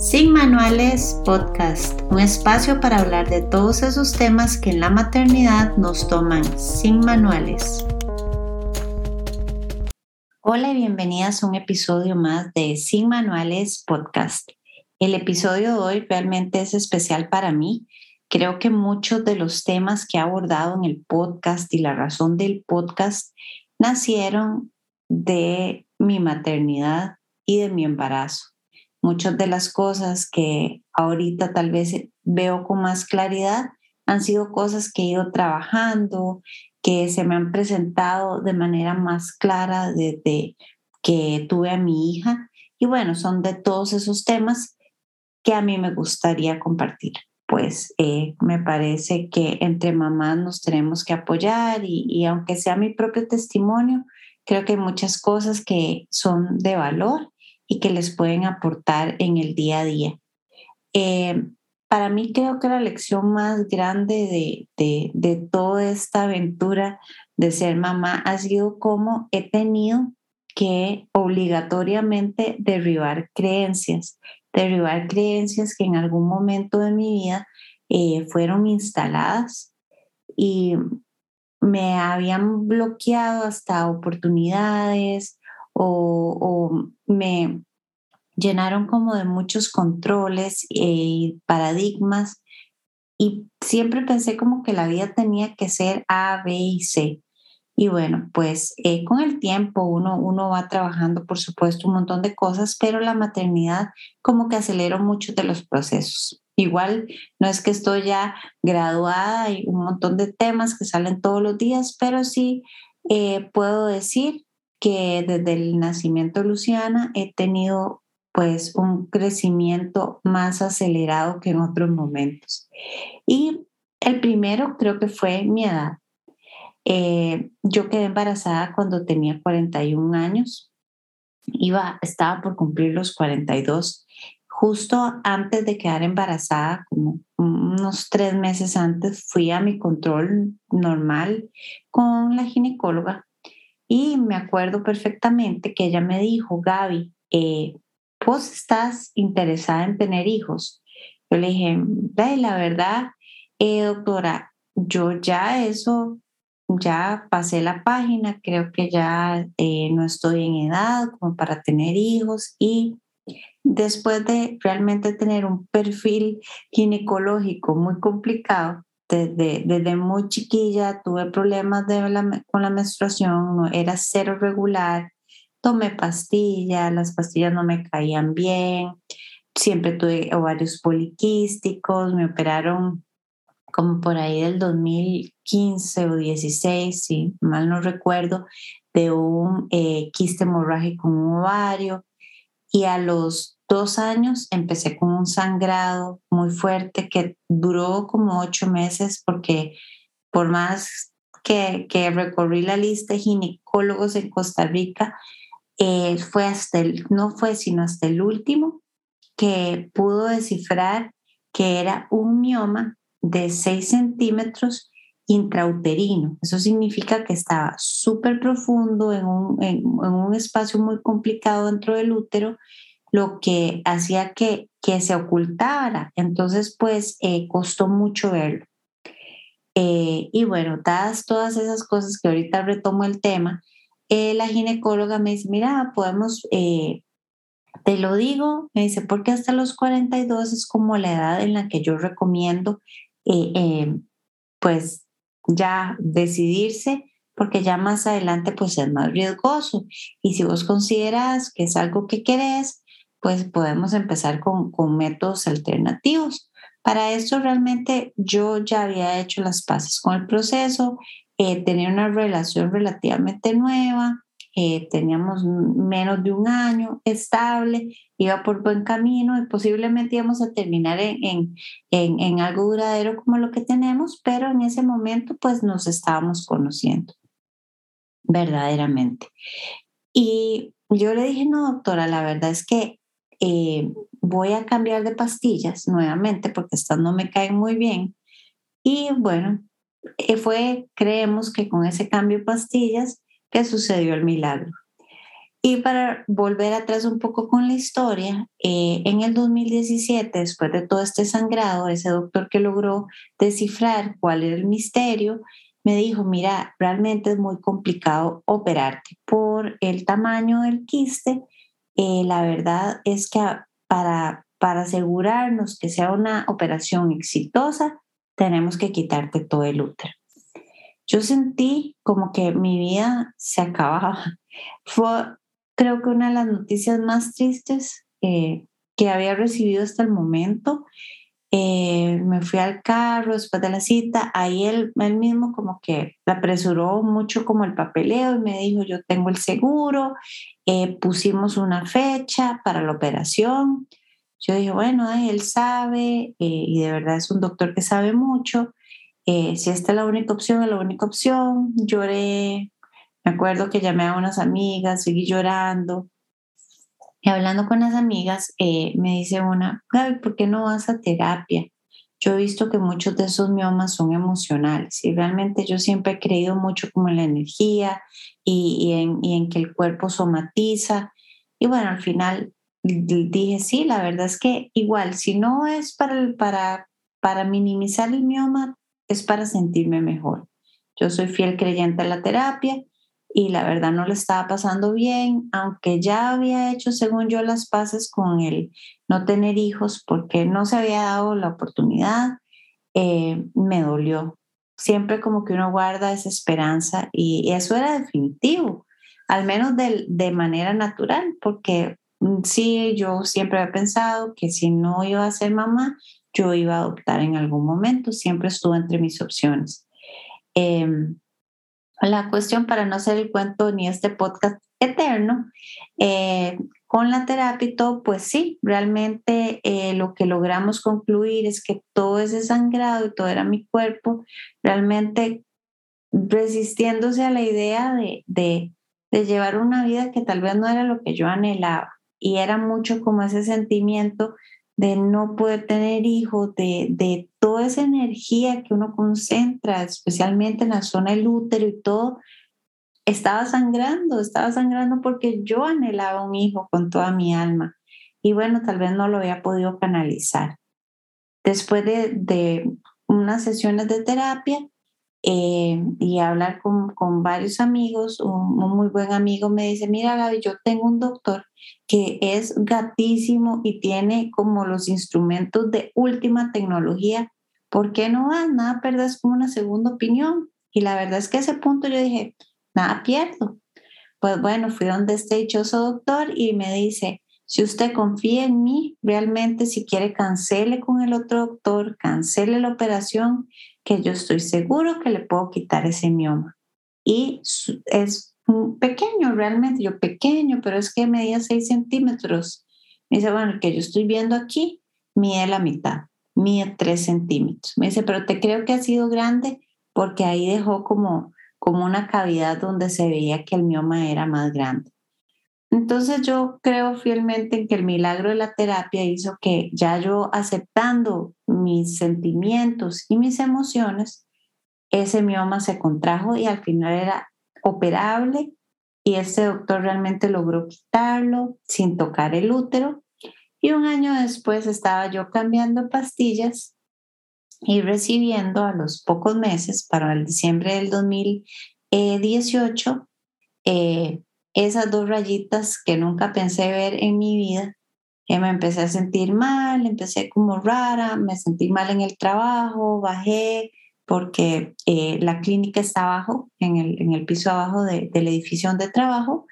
Sin Manuales Podcast, un espacio para hablar de todos esos temas que en la maternidad nos toman sin manuales. Hola y bienvenidas a un episodio más de Sin Manuales Podcast. El episodio de hoy realmente es especial para mí. Creo que muchos de los temas que he abordado en el podcast y la razón del podcast nacieron de mi maternidad y de mi embarazo. Muchas de las cosas que ahorita tal vez veo con más claridad han sido cosas que he ido trabajando, que se me han presentado de manera más clara desde que tuve a mi hija. Y bueno, son de todos esos temas que a mí me gustaría compartir. Pues eh, me parece que entre mamás nos tenemos que apoyar y, y aunque sea mi propio testimonio, creo que hay muchas cosas que son de valor y que les pueden aportar en el día a día. Eh, para mí creo que la lección más grande de, de, toda esta aventura de ser mamá ha sido cómo he tenido que obligatoriamente derribar creencias, derribar creencias que en algún momento de mi vida eh, fueron instaladas y me habían bloqueado hasta oportunidades, o, me llenaron como de muchos controles y paradigmas y siempre pensé como que la vida tenía que ser A, B y C. Y bueno, pues eh, con el tiempo uno, uno va trabajando, por supuesto, un montón de cosas, pero la maternidad como que aceleró muchos de los procesos. Igual no es que estoy ya graduada y un montón de temas que salen todos los días, pero sí eh, puedo decir que desde el nacimiento Luciana he tenido pues un crecimiento más acelerado que en otros momentos. Y el primero creo que fue mi edad. Eh, yo quedé embarazada cuando tenía 41 años. Iba, estaba por cumplir los 42. Justo antes de quedar embarazada, como unos tres meses antes, fui a mi control normal con la ginecóloga y me acuerdo perfectamente que ella me dijo, Gaby, eh, vos estás interesada en tener hijos. Yo le dije, la verdad, eh, doctora, yo ya eso, ya pasé la página, creo que ya eh, no estoy en edad como para tener hijos y después de realmente tener un perfil ginecológico muy complicado, desde, desde muy chiquilla tuve problemas con la menstruación, era cero regular, tomé pastillas, las pastillas no me caían bien, siempre tuve ovarios poliquísticos, me operaron como por ahí del 2015 o 16, si mal no recuerdo, de un eh, quiste hemorrágico en un ovario y a los dos años empecé con un sangrado muy fuerte que duró como ocho meses porque por más que, que recorrí la lista de ginecólogos en Costa Rica, eh, fue hasta el, no fue sino hasta el último que pudo descifrar que era un mioma de 6 centímetros intrauterino. Eso significa que estaba súper profundo en un, en un espacio muy complicado dentro del útero lo que hacía que, que se ocultara. Entonces, pues eh, costó mucho verlo. Eh, y bueno, dadas todas esas cosas que ahorita retomo el tema, eh, la ginecóloga me dice, mira, podemos, te lo digo, me dice, porque hasta los 42 es como la edad en la que yo recomiendo, pues ya decidirse porque ya más adelante pues es más riesgoso. Y si vos consideras que es algo que querés, pues podemos empezar con, con métodos alternativos. Para esto realmente yo ya había hecho las paces con el proceso, eh, tenía una relación relativamente nueva, eh, teníamos menos de un año estable, iba por buen camino y posiblemente íbamos a terminar en, en, en, en, algo duradero como lo que tenemos, pero en ese momento pues nos estábamos conociendo verdaderamente. Y yo le dije, no, doctora, la verdad es que eh, voy a cambiar de pastillas nuevamente porque estas no me caen muy bien. Y bueno, eh, fue, creemos que con ese cambio de pastillas que sucedió el milagro. Y para volver atrás un poco con la historia, eh, en el 2017, después de todo este sangrado, ese doctor que logró descifrar cuál era el misterio, me dijo, mira, realmente es muy complicado operarte por el tamaño del quiste. Eh, la verdad es que para, para asegurarnos que sea una operación exitosa, tenemos que quitarte todo el útero. Yo sentí como que mi vida se acababa. Fue, creo que una de las noticias más tristes eh, que había recibido hasta el momento. Eh, me fui al carro después de la cita, ahí él, él mismo como que apresuró mucho como el papeleo y me dijo, yo tengo el seguro, eh, pusimos una fecha para la operación. Yo dije, bueno, él sabe y de verdad es un doctor que sabe mucho. si esta es la única opción, es la única opción. Lloré, me acuerdo que llamé a unas amigas, seguí llorando. Y hablando con las amigas, eh, me dice una, Gaby, ¿por qué no vas a terapia? Yo he visto que muchos de esos miomas son emocionales y realmente yo siempre he creído mucho como en la energía y, en, y en que el cuerpo somatiza. Y bueno, al final dije, sí, la verdad es que igual, si no es para, para, para minimizar el mioma, es para sentirme mejor. Yo soy fiel creyente en la terapia y la verdad no le estaba pasando bien, aunque ya había hecho, según yo, las paces con el no tener hijos porque no se había dado la oportunidad, eh, me dolió. Siempre como que uno guarda esa esperanza y, eso era definitivo, al menos de, de manera natural, porque mm, sí, yo siempre había pensado que si no iba a ser mamá, yo iba a adoptar en algún momento, siempre estuvo entre mis opciones. Eh, la cuestión para no hacer el cuento ni este podcast eterno, eh, con la terapia todo, pues sí, realmente eh, lo que logramos concluir es que todo ese sangrado y todo era mi cuerpo, realmente resistiéndose a la idea de, de, de llevar una vida que tal vez no era lo que yo anhelaba. Y era mucho como ese sentimiento de no poder tener hijos, de, de toda esa energía que uno concentra, especialmente en la zona del útero y todo, estaba sangrando, estaba sangrando porque yo anhelaba un hijo con toda mi alma. Y bueno, tal vez no lo había podido canalizar. Después de, de unas sesiones de terapia, eh, y hablar con, con varios amigos, un, muy buen amigo me dice, mira Gaby, yo tengo un doctor que es gatísimo y tiene como los instrumentos de última tecnología, ¿por qué no vas? Nada perdes como una segunda opinión. Y la verdad es que a ese punto yo dije, nada pierdo. Pues bueno, fui donde este dichoso doctor y me dice, si usted confía en mí, realmente si quiere cancele con el otro doctor, cancele la operación que yo estoy seguro que le puedo quitar ese mioma. Y es pequeño realmente, yo pequeño, pero es que medía 6 centímetros. Me dice, bueno, el que yo estoy viendo aquí mide la mitad, mide 3 centímetros. Me dice, pero te creo que ha sido grande porque ahí dejó como, como una cavidad donde se veía que el mioma era más grande. Entonces yo creo fielmente en que el milagro de la terapia hizo que ya yo aceptando mis sentimientos y mis emociones, ese mioma se contrajo y al final era operable y este doctor realmente logró quitarlo sin tocar el útero. Y un año después estaba yo cambiando pastillas y recibiendo a los pocos meses, para el diciembre del 2018, eh, esas dos rayitas que nunca pensé ver en mi vida, que me empecé a sentir mal, empecé como rara, me sentí mal en el trabajo, bajé porque eh, la clínica está abajo, en el, en el piso abajo de, del edificio de trabajo.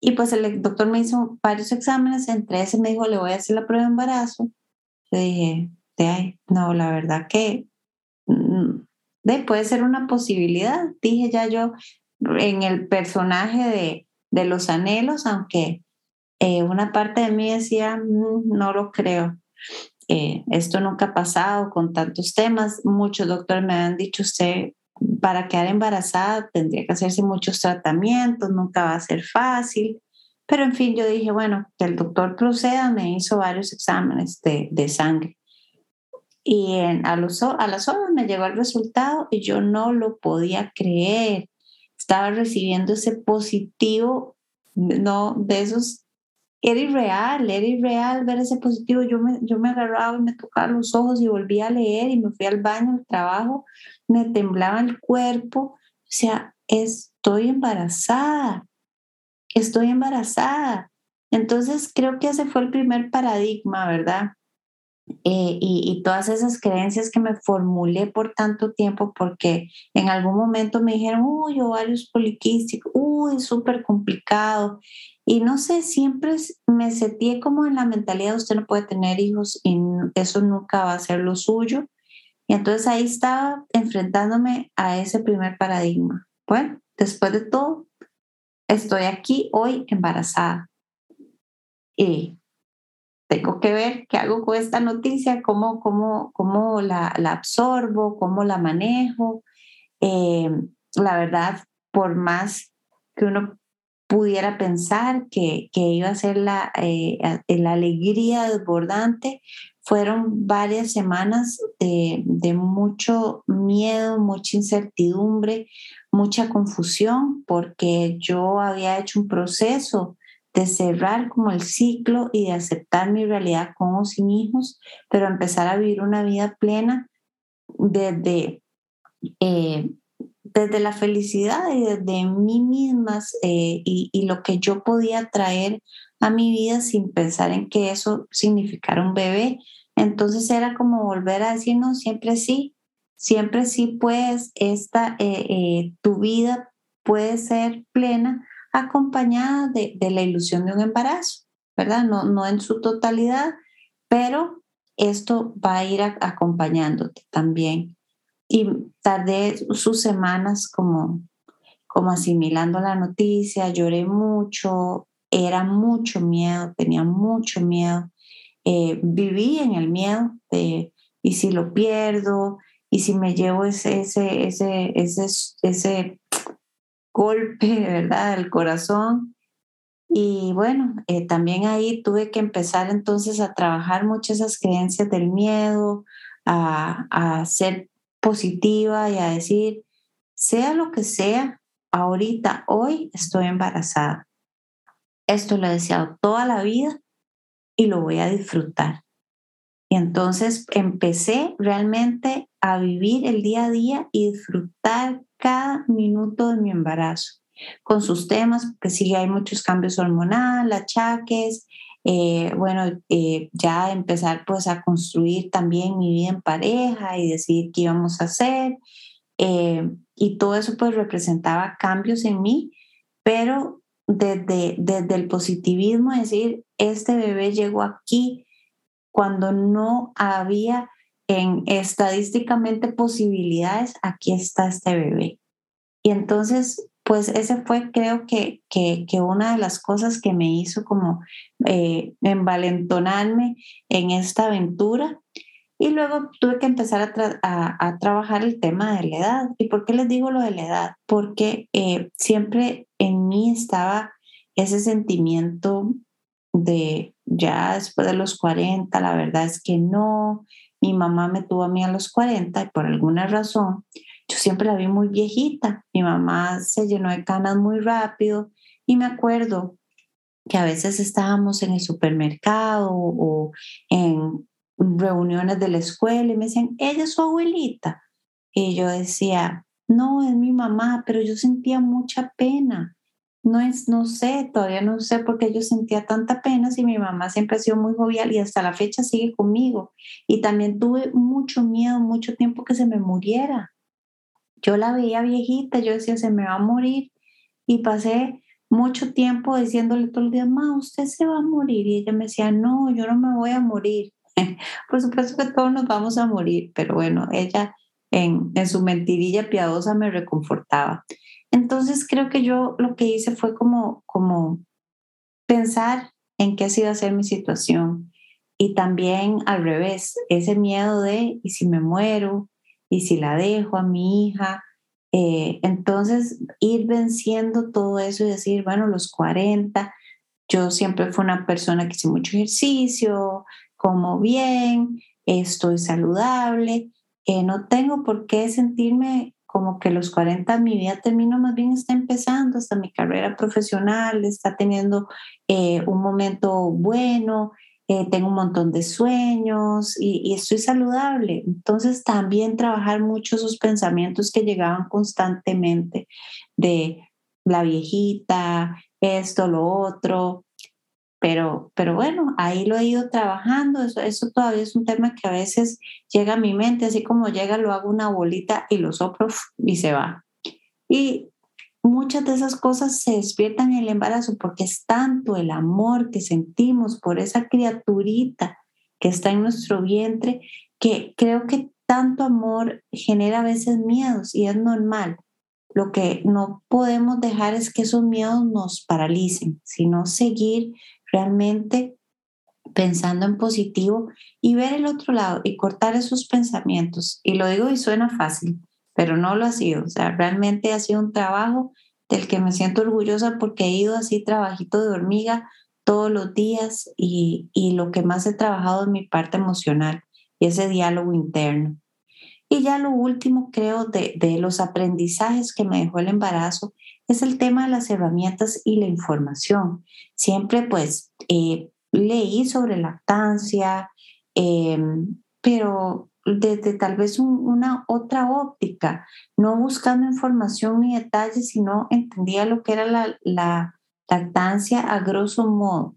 Y pues el doctor me hizo varios exámenes, entre ese me dijo, le voy a hacer la prueba de embarazo. Le dije, de no, la verdad que mm, de, puede ser una posibilidad. Dije ya yo en el personaje de, de los anhelos, aunque eh, una parte de mí decía, mm, no lo creo. Eh, esto nunca ha pasado con tantos temas. Muchos doctores me han dicho, usted para quedar embarazada tendría que hacerse muchos tratamientos, nunca va a ser fácil. Pero en fin, yo dije, bueno, que el doctor proceda, me hizo varios exámenes de, de sangre. Y a, los, a las horas me llegó el resultado y yo no lo podía creer estaba recibiendo ese positivo no, de esos, era irreal, era irreal ver ese positivo. Yo me, yo me agarraba y me tocaba los ojos y volvía a leer y me fui al baño, al trabajo, me temblaba el cuerpo. O sea, estoy embarazada, estoy embarazada. Entonces creo que ese fue el primer paradigma, ¿verdad? Eh, y, todas esas creencias que me formulé por tanto tiempo, porque en algún momento me dijeron, uy, ovarios poliquísticos, uy, súper complicado. Y no sé, siempre me sentí como en la mentalidad, usted no puede tener hijos y eso nunca va a ser lo suyo. Y entonces ahí estaba enfrentándome a ese primer paradigma. Bueno, después de todo, estoy aquí hoy embarazada. Y tengo que ver qué hago con esta noticia, cómo, cómo, cómo la, la absorbo, cómo la manejo. Eh, la verdad, por más que uno pudiera pensar que, que iba a ser la, eh, la alegría desbordante, fueron varias semanas de, de, mucho miedo, mucha incertidumbre, mucha confusión, porque yo había hecho un proceso de cerrar como el ciclo y de aceptar mi realidad con o sin hijos, pero empezar a vivir una vida plena desde, eh, desde la felicidad y desde mí mismas eh, y, lo que yo podía traer a mi vida sin pensar en que eso significara un bebé. Entonces era como volver a decir, no, siempre sí, siempre sí puedes, esta, eh, tu vida puede ser plena acompañada de, la ilusión de un embarazo, ¿verdad? No, no en su totalidad, pero esto va a ir acompañándote también. Y tardé sus semanas como, como asimilando la noticia, lloré mucho, era mucho miedo, tenía mucho miedo. Eh, viví en el miedo de, ¿y si lo pierdo? ¿Y si me llevo ese, ese, ese, ese, ese golpe, ¿verdad?, del corazón. Y bueno, eh, también ahí tuve que empezar entonces a trabajar muchas esas creencias del miedo, a, a ser positiva y a decir, sea lo que sea, ahorita, hoy estoy embarazada. Esto lo he deseado toda la vida y lo voy a disfrutar. Y entonces empecé realmente a vivir el día a día y disfrutar cada minuto de mi embarazo, con sus temas, porque sí hay muchos cambios hormonales, achaques, eh, bueno, eh, ya empezar pues a construir también mi vida en pareja y decidir qué íbamos a hacer. Eh, y todo eso pues representaba cambios en mí, pero desde, desde el positivismo, es decir, este bebé llegó aquí cuando no había en estadísticamente posibilidades, aquí está este bebé. Y entonces, pues ese fue creo que, que, una de las cosas que me hizo como eh, envalentonarme en esta aventura. Y luego tuve que empezar a, a, trabajar el tema de la edad. ¿Y por qué les digo lo de la edad? Porque eh, siempre en mí estaba ese sentimiento de ya después de los 40, la verdad es que no, mi mamá me tuvo a mí a los 40 y por alguna razón yo siempre la vi muy viejita. Mi mamá se llenó de canas muy rápido y me acuerdo que a veces estábamos en el supermercado o en reuniones de la escuela y me decían, ella es su abuelita. Y yo decía, no, es mi mamá, pero yo sentía mucha pena. No es, no sé, todavía no sé por qué yo sentía tanta pena si mi mamá siempre ha sido muy jovial y hasta la fecha sigue conmigo. Y también tuve mucho miedo, mucho tiempo que se me muriera. Yo la veía viejita, yo decía, se me va a morir. Y pasé mucho tiempo diciéndole todo el día, ma, usted se va a morir. Y ella me decía, no, yo no me voy a morir. por supuesto que todos nos vamos a morir, pero bueno, ella en su mentirilla piadosa me reconfortaba. Entonces creo que yo lo que hice fue como, como pensar en qué se iba a ser mi situación y también al revés, ese miedo de, ¿y si me muero? ¿Y si la dejo a mi hija? Eh, entonces ir venciendo todo eso y decir, bueno, los 40, yo siempre fui una persona que hice mucho ejercicio, como bien, estoy saludable, eh, no tengo por qué sentirme como que los 40 mi vida termino más bien está empezando, hasta mi carrera profesional está teniendo eh, un momento bueno, eh, tengo un montón de sueños y, y, estoy saludable. Entonces también trabajar mucho esos pensamientos que llegaban constantemente de la viejita, esto, lo otro, pero, pero bueno, ahí lo he ido trabajando, eso, eso todavía es un tema que a veces llega a mi mente, así como llega, lo hago una bolita y lo soplo y se va. Y muchas de esas cosas se despiertan en el embarazo porque es tanto el amor que sentimos por esa criaturita que está en nuestro vientre, que creo que tanto amor genera a veces miedos y es normal. Lo que no podemos dejar es que esos miedos nos paralicen, sino seguir realmente pensando en positivo y ver el otro lado y cortar esos pensamientos. Y lo digo y suena fácil, pero no lo ha sido. O sea, realmente ha sido un trabajo del que me siento orgullosa porque he ido así trabajito de hormiga todos los días y, y lo que más he trabajado es mi parte emocional y ese diálogo interno. Y ya lo último, creo, de, de los aprendizajes que me dejó el embarazo es el tema de las herramientas y la información. Siempre pues eh, leí sobre lactancia, em, pero desde tal vez una otra óptica, no buscando información ni detalles, sino entendía lo que era la, la lactancia a grosso modo.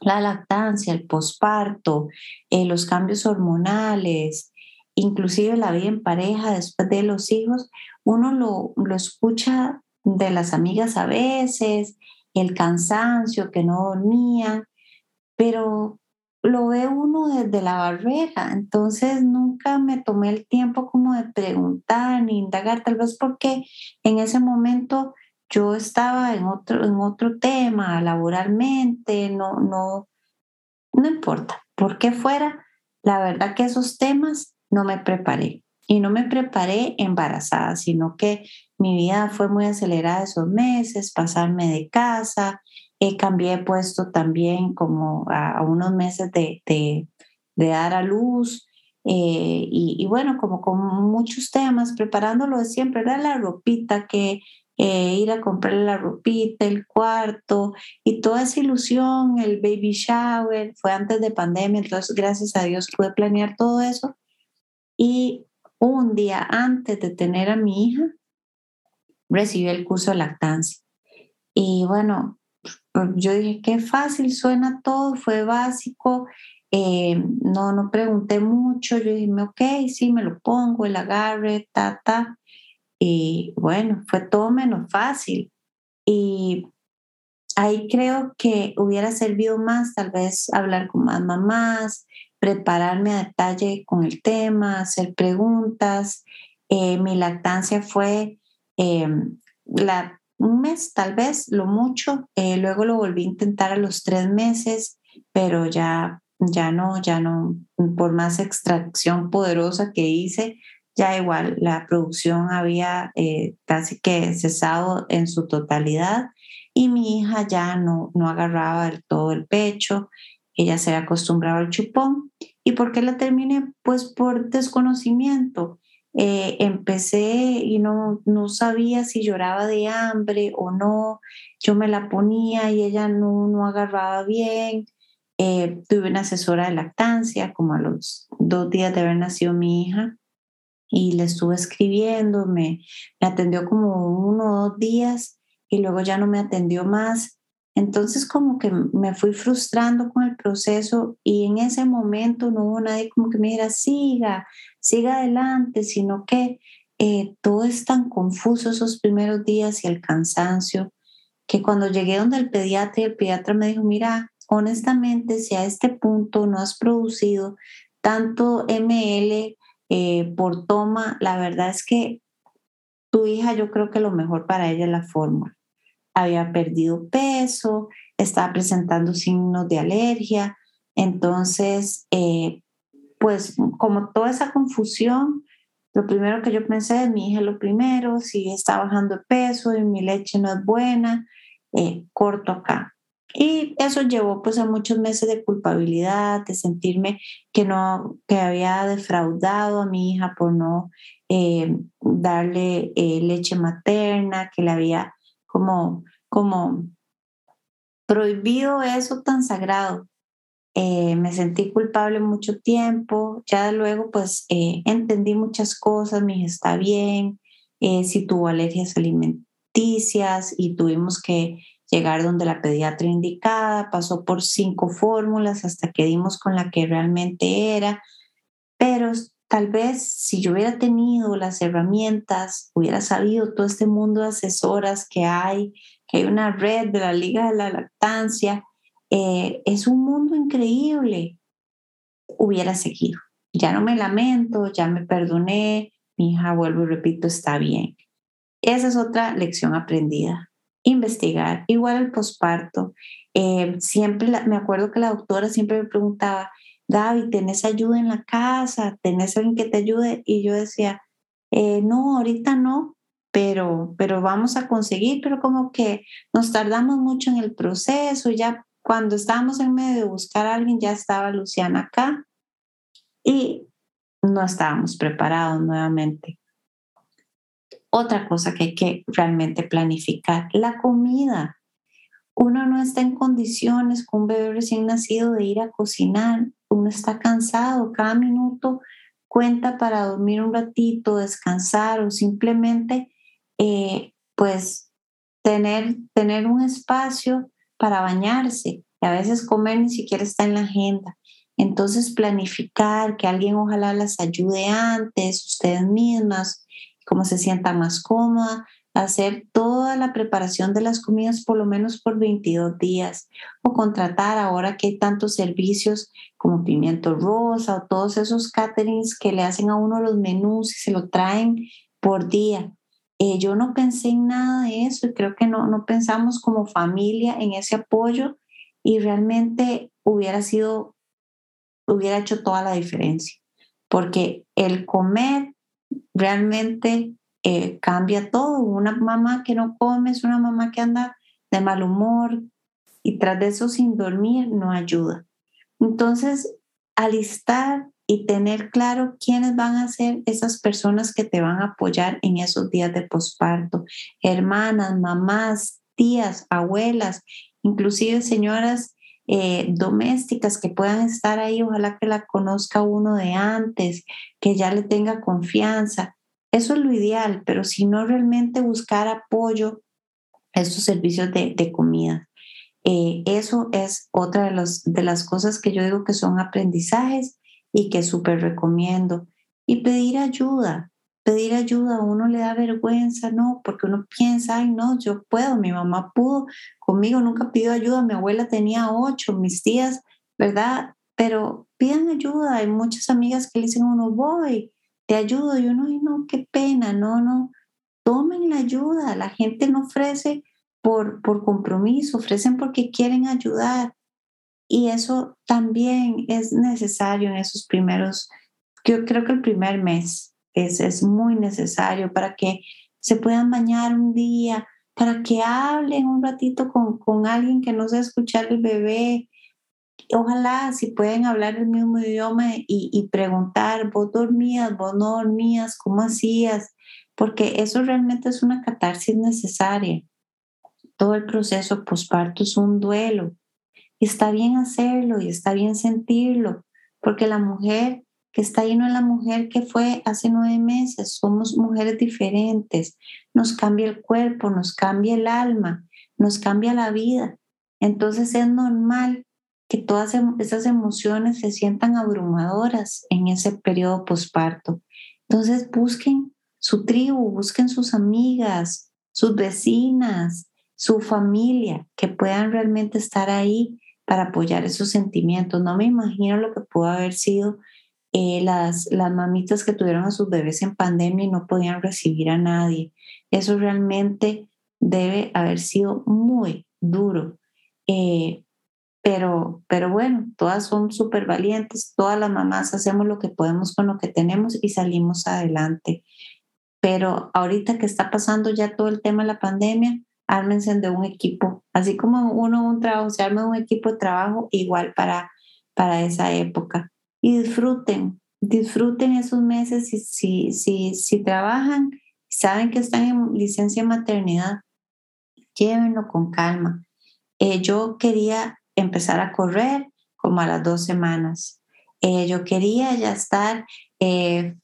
La lactancia, el posparto, eh, los cambios hormonales, inclusive la vida en pareja después de los hijos, uno lo, lo escucha de las amigas a veces, el cansancio, que no dormían, pero lo ve uno desde la barrera, entonces nunca me tomé el tiempo como de preguntar ni indagar, tal vez porque en ese momento yo estaba en otro, en otro tema, laboralmente, no, no, no importa, por qué fuera, la verdad que esos temas no me preparé. Y no me preparé embarazada, sino que mi vida fue muy acelerada esos meses, pasarme de casa, eh, cambié de puesto también como a, unos meses de, de, dar a luz. Eh, y, bueno, como con muchos temas, preparándolo de siempre, era la ropita que eh, ir a comprar la ropita, el cuarto y toda esa ilusión, el baby shower, fue antes de pandemia, entonces gracias a Dios pude planear todo eso. Y un día antes de tener a mi hija, recibí el curso de lactancia. Y bueno, yo dije, qué fácil suena todo, fue básico, eh, no, no pregunté mucho, yo dije, ok, sí, me lo pongo, el agarre, ta, ta. Y bueno, fue todo menos fácil. Y ahí creo que hubiera servido más tal vez hablar con más mamás, prepararme a detalle con el tema, hacer preguntas. Eh, mi lactancia fue eh, la, un mes, tal vez, lo mucho. Eh, luego lo volví a intentar a los tres meses, pero ya, ya no, ya no, por más extracción poderosa que hice, ya igual la producción había casi que cesado en su totalidad y mi hija ya no, no agarraba del todo el pecho ella se había acostumbrado al chupón. ¿Y por qué la terminé? Pues por desconocimiento. Eh, empecé y no, no sabía si lloraba de hambre o no. Yo me la ponía y ella no, no agarraba bien. Eh, tuve una asesora de lactancia como a los dos días de haber nacido mi hija y le estuve escribiendo, me, me atendió como uno o dos días y luego ya no me atendió más entonces como que me fui frustrando con el proceso y en ese momento no hubo nadie como que me dijera, siga, siga adelante, sino que eh, todo es tan confuso esos primeros días y el cansancio, que cuando llegué donde el pediatra, el pediatra me dijo, mira, honestamente, si a este punto no has producido tanto ml eh, por toma, la verdad es que tu hija yo creo que lo mejor para ella es la fórmula había perdido peso, estaba presentando signos de alergia. Entonces, eh, pues como toda esa confusión, lo primero que yo pensé es mi hija lo primero, si está bajando de peso y mi leche no es buena, eh, corto acá. Y eso llevó pues a muchos meses de culpabilidad, de sentirme que no, que había defraudado a mi hija por no eh, darle eh, leche materna, que le había como, como prohibido eso tan sagrado. Eh, me sentí culpable mucho tiempo, ya luego pues entendí muchas cosas, mi hija está bien, si tuvo alergias alimenticias y tuvimos que llegar donde la pediatra indicada, pasó por cinco fórmulas hasta que dimos con la que realmente era, pero tal vez si yo hubiera tenido las herramientas, hubiera sabido todo este mundo de asesoras que hay, que hay una red de la Liga de la Lactancia, eh, es un mundo increíble, hubiera seguido. Ya no me lamento, ya me perdoné, mi hija, vuelvo y repito, está bien. Esa es otra lección aprendida investigar. Igual el posparto. Eh, siempre me acuerdo que la doctora siempre me preguntaba, Gaby, ¿tenés ayuda en la casa? ¿Tenés alguien que te ayude? Y yo decía, eh, no, ahorita no, pero, pero vamos a conseguir, pero como que nos tardamos mucho en el proceso, ya cuando estábamos en medio de buscar a alguien, ya estaba Luciana acá y no estábamos preparados nuevamente. Otra cosa que hay que realmente planificar, la comida. Uno no está en condiciones con un bebé recién nacido de ir a cocinar, uno está cansado, cada minuto cuenta para dormir un ratito, descansar o simplemente eh, pues tener, tener un espacio para bañarse. Y a veces comer ni siquiera está en la agenda. Entonces planificar, que alguien ojalá las ayude antes, ustedes mismas, cómo se sienta más cómoda, hacer toda la preparación de las comidas por lo menos por 22 días o contratar ahora que hay tantos servicios como pimiento rosa o todos esos caterings que le hacen a uno los menús y se lo traen por día. Eh, yo no pensé en nada de eso y creo que no, no pensamos como familia en ese apoyo y realmente hubiera sido, hubiera hecho toda la diferencia, porque el comer realmente eh, cambia todo. Una mamá que no come es una mamá que anda de mal humor y tras de eso sin dormir no ayuda. Entonces, alistar y tener claro quiénes van a ser esas personas que te van a apoyar en esos días de posparto, hermanas, mamás, tías, abuelas, inclusive señoras eh, domésticas que puedan estar ahí, ojalá que la conozca uno de antes, que ya le tenga confianza. Eso es lo ideal, pero si no realmente buscar apoyo a estos servicios de, comida. Eh, eso es otra de, los, de las cosas que yo digo que son aprendizajes y que súper recomiendo. Y pedir ayuda, pedir ayuda a uno le da vergüenza, ¿no? Porque uno piensa, ay, no, yo puedo, mi mamá pudo, conmigo nunca pidió ayuda, mi abuela tenía ocho, mis tías, ¿verdad? Pero pidan ayuda, hay muchas amigas que le dicen a uno, voy, te ayudo, y uno, ay, no, qué pena, no, no, tomen la ayuda, la gente no ofrece por, por compromiso, ofrecen porque quieren ayudar. Y eso también es necesario en esos primeros, yo creo que el primer mes, es, es muy necesario para que se puedan bañar un día, para que hablen un ratito con, con alguien que no sea escuchar el bebé. Ojalá si pueden hablar el mismo idioma y, y preguntar, vos dormías, vos no dormías, ¿cómo hacías? Porque eso realmente es una catarsis necesaria. Todo el proceso posparto es un duelo. Está bien hacerlo y está bien sentirlo, porque la mujer que está ahí no es la mujer que fue hace nueve meses, somos mujeres diferentes, nos cambia el cuerpo, nos cambia el alma, nos cambia la vida. Entonces es normal que todas em, esas emociones se sientan abrumadoras en ese periodo posparto. Entonces busquen su tribu, busquen sus amigas, sus vecinas, su familia, que puedan realmente estar ahí para apoyar esos sentimientos. No me imagino lo que pudo haber sido eh, las, las mamitas que tuvieron a sus bebés en pandemia y no podían recibir a nadie. Eso realmente debe haber sido muy duro. Eh, pero, pero bueno, todas son súper valientes, todas las mamás hacemos lo que podemos con lo que tenemos y salimos adelante. Pero ahorita que está pasando ya todo el tema de la pandemia, ármense de un equipo, así como uno un trabajo, se arma un equipo de trabajo igual para, para esa época y disfruten, disfruten esos meses si, si, si, si trabajan, saben que están en licencia maternidad, llévenlo con calma. Eh, yo quería empezar a correr como a las dos semanas. Eh, yo quería ya estar eh,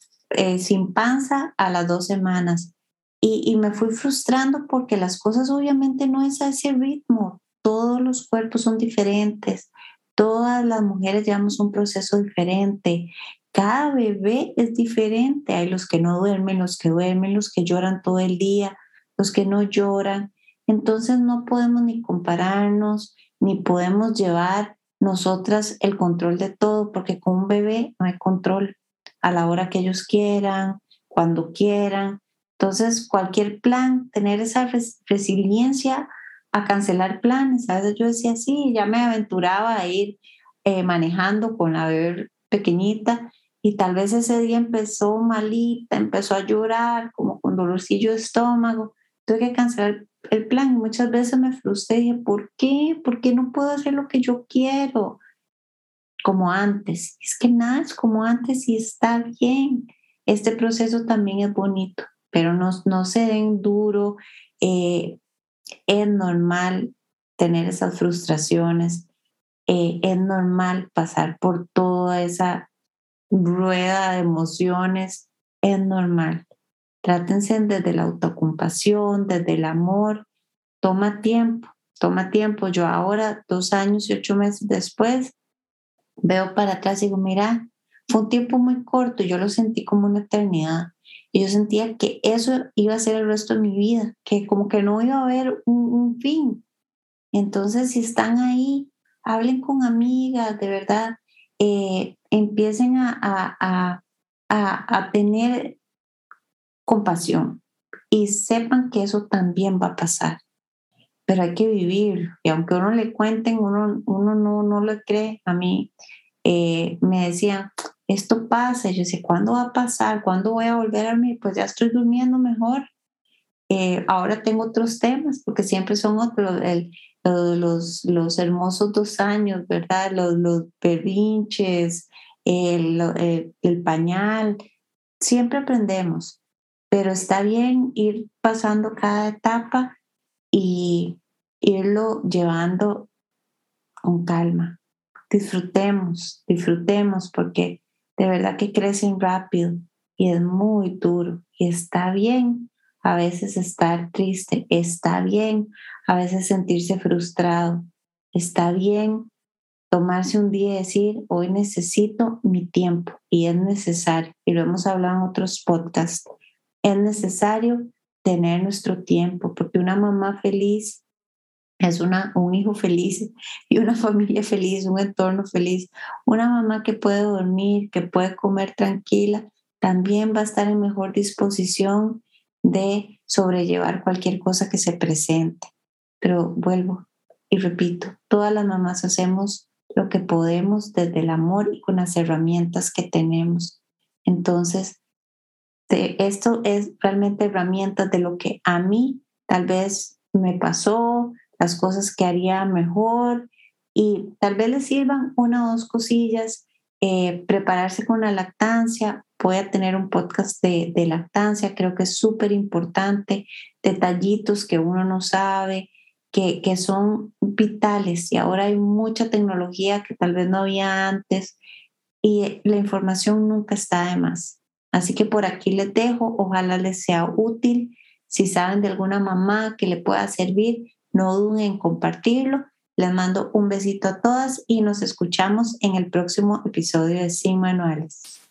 sin panza a las dos semanas. Y, y, me fui frustrando porque las cosas obviamente no es a ese ritmo. Todos los cuerpos son diferentes. Todas las mujeres llevamos un proceso diferente. Cada bebé es diferente. Hay los que no duermen, los que duermen, los que lloran todo el día, los que no lloran. Entonces no podemos ni compararnos, ni podemos llevar nosotras el control de todo, porque con un bebé no hay control a la hora que ellos quieran, cuando quieran. Entonces, cualquier plan, tener esa resiliencia a cancelar planes. A veces yo decía, sí, ya me aventuraba a ir eh, manejando con la bebé pequeñita y tal vez ese día empezó malita, empezó a llorar, como con dolorcillo de estómago. Tuve que cancelar el plan muchas veces me frustré y dije, ¿por qué? ¿Por qué no puedo hacer lo que yo quiero? Como antes. Es que nada es como antes y está bien. Este proceso también es bonito, pero no, no se den duro. Eh, es normal tener esas frustraciones. Eh, es normal pasar por toda esa rueda de emociones. Es normal. Trátense desde la autocompasión, desde el amor. Toma tiempo, toma tiempo. Yo ahora, dos años y ocho meses después, veo para atrás y digo, mira, fue un tiempo muy corto, yo lo sentí como una eternidad. Y yo sentía que eso iba a ser el resto de mi vida, que como que no iba a haber un, fin. Entonces, si están ahí, hablen con amigas, de verdad, eh, empiecen a, a, a, a tener compasión y sepan que eso también va a pasar. Pero hay que vivir y aunque uno le cuenten, uno, uno no, no lo cree. A mí eh, me decían, esto pasa. Yo decía, ¿cuándo va a pasar? ¿Cuándo voy a volver a mí? Pues ya estoy durmiendo mejor. Eh, ahora tengo otros temas, porque siempre son otros, el, los, los hermosos dos años, ¿verdad? Los, los el, el, el pañal. Siempre aprendemos pero está bien ir pasando cada etapa y irlo llevando con calma. Disfrutemos, disfrutemos porque de verdad que crecen rápido y es muy duro y está bien a veces estar triste, está bien a veces sentirse frustrado, está bien tomarse un día y decir, hoy necesito mi tiempo y es necesario, y lo hemos hablado en otros podcasts, es necesario tener nuestro tiempo, porque una mamá feliz es una, un hijo feliz y una familia feliz, un entorno feliz. Una mamá que puede dormir, que puede comer tranquila, también va a estar en mejor disposición de sobrellevar cualquier cosa que se presente. Pero vuelvo y repito, todas las mamás hacemos lo que podemos desde el amor y con las herramientas que tenemos. Entonces, esto es realmente herramientas de lo que a mí tal vez me pasó, las cosas que haría mejor y tal vez les sirvan una o dos cosillas, eh, prepararse con la lactancia, voy tener un podcast de, de lactancia, creo que es súper importante, detallitos que uno no sabe, que, que son vitales y ahora hay mucha tecnología que tal vez no había antes y la información nunca está de más. Así que por aquí les dejo, ojalá les sea útil. Si saben de alguna mamá que le pueda servir, no duden en compartirlo. Les mando un besito a todas y nos escuchamos en el próximo episodio de Sin Manuales.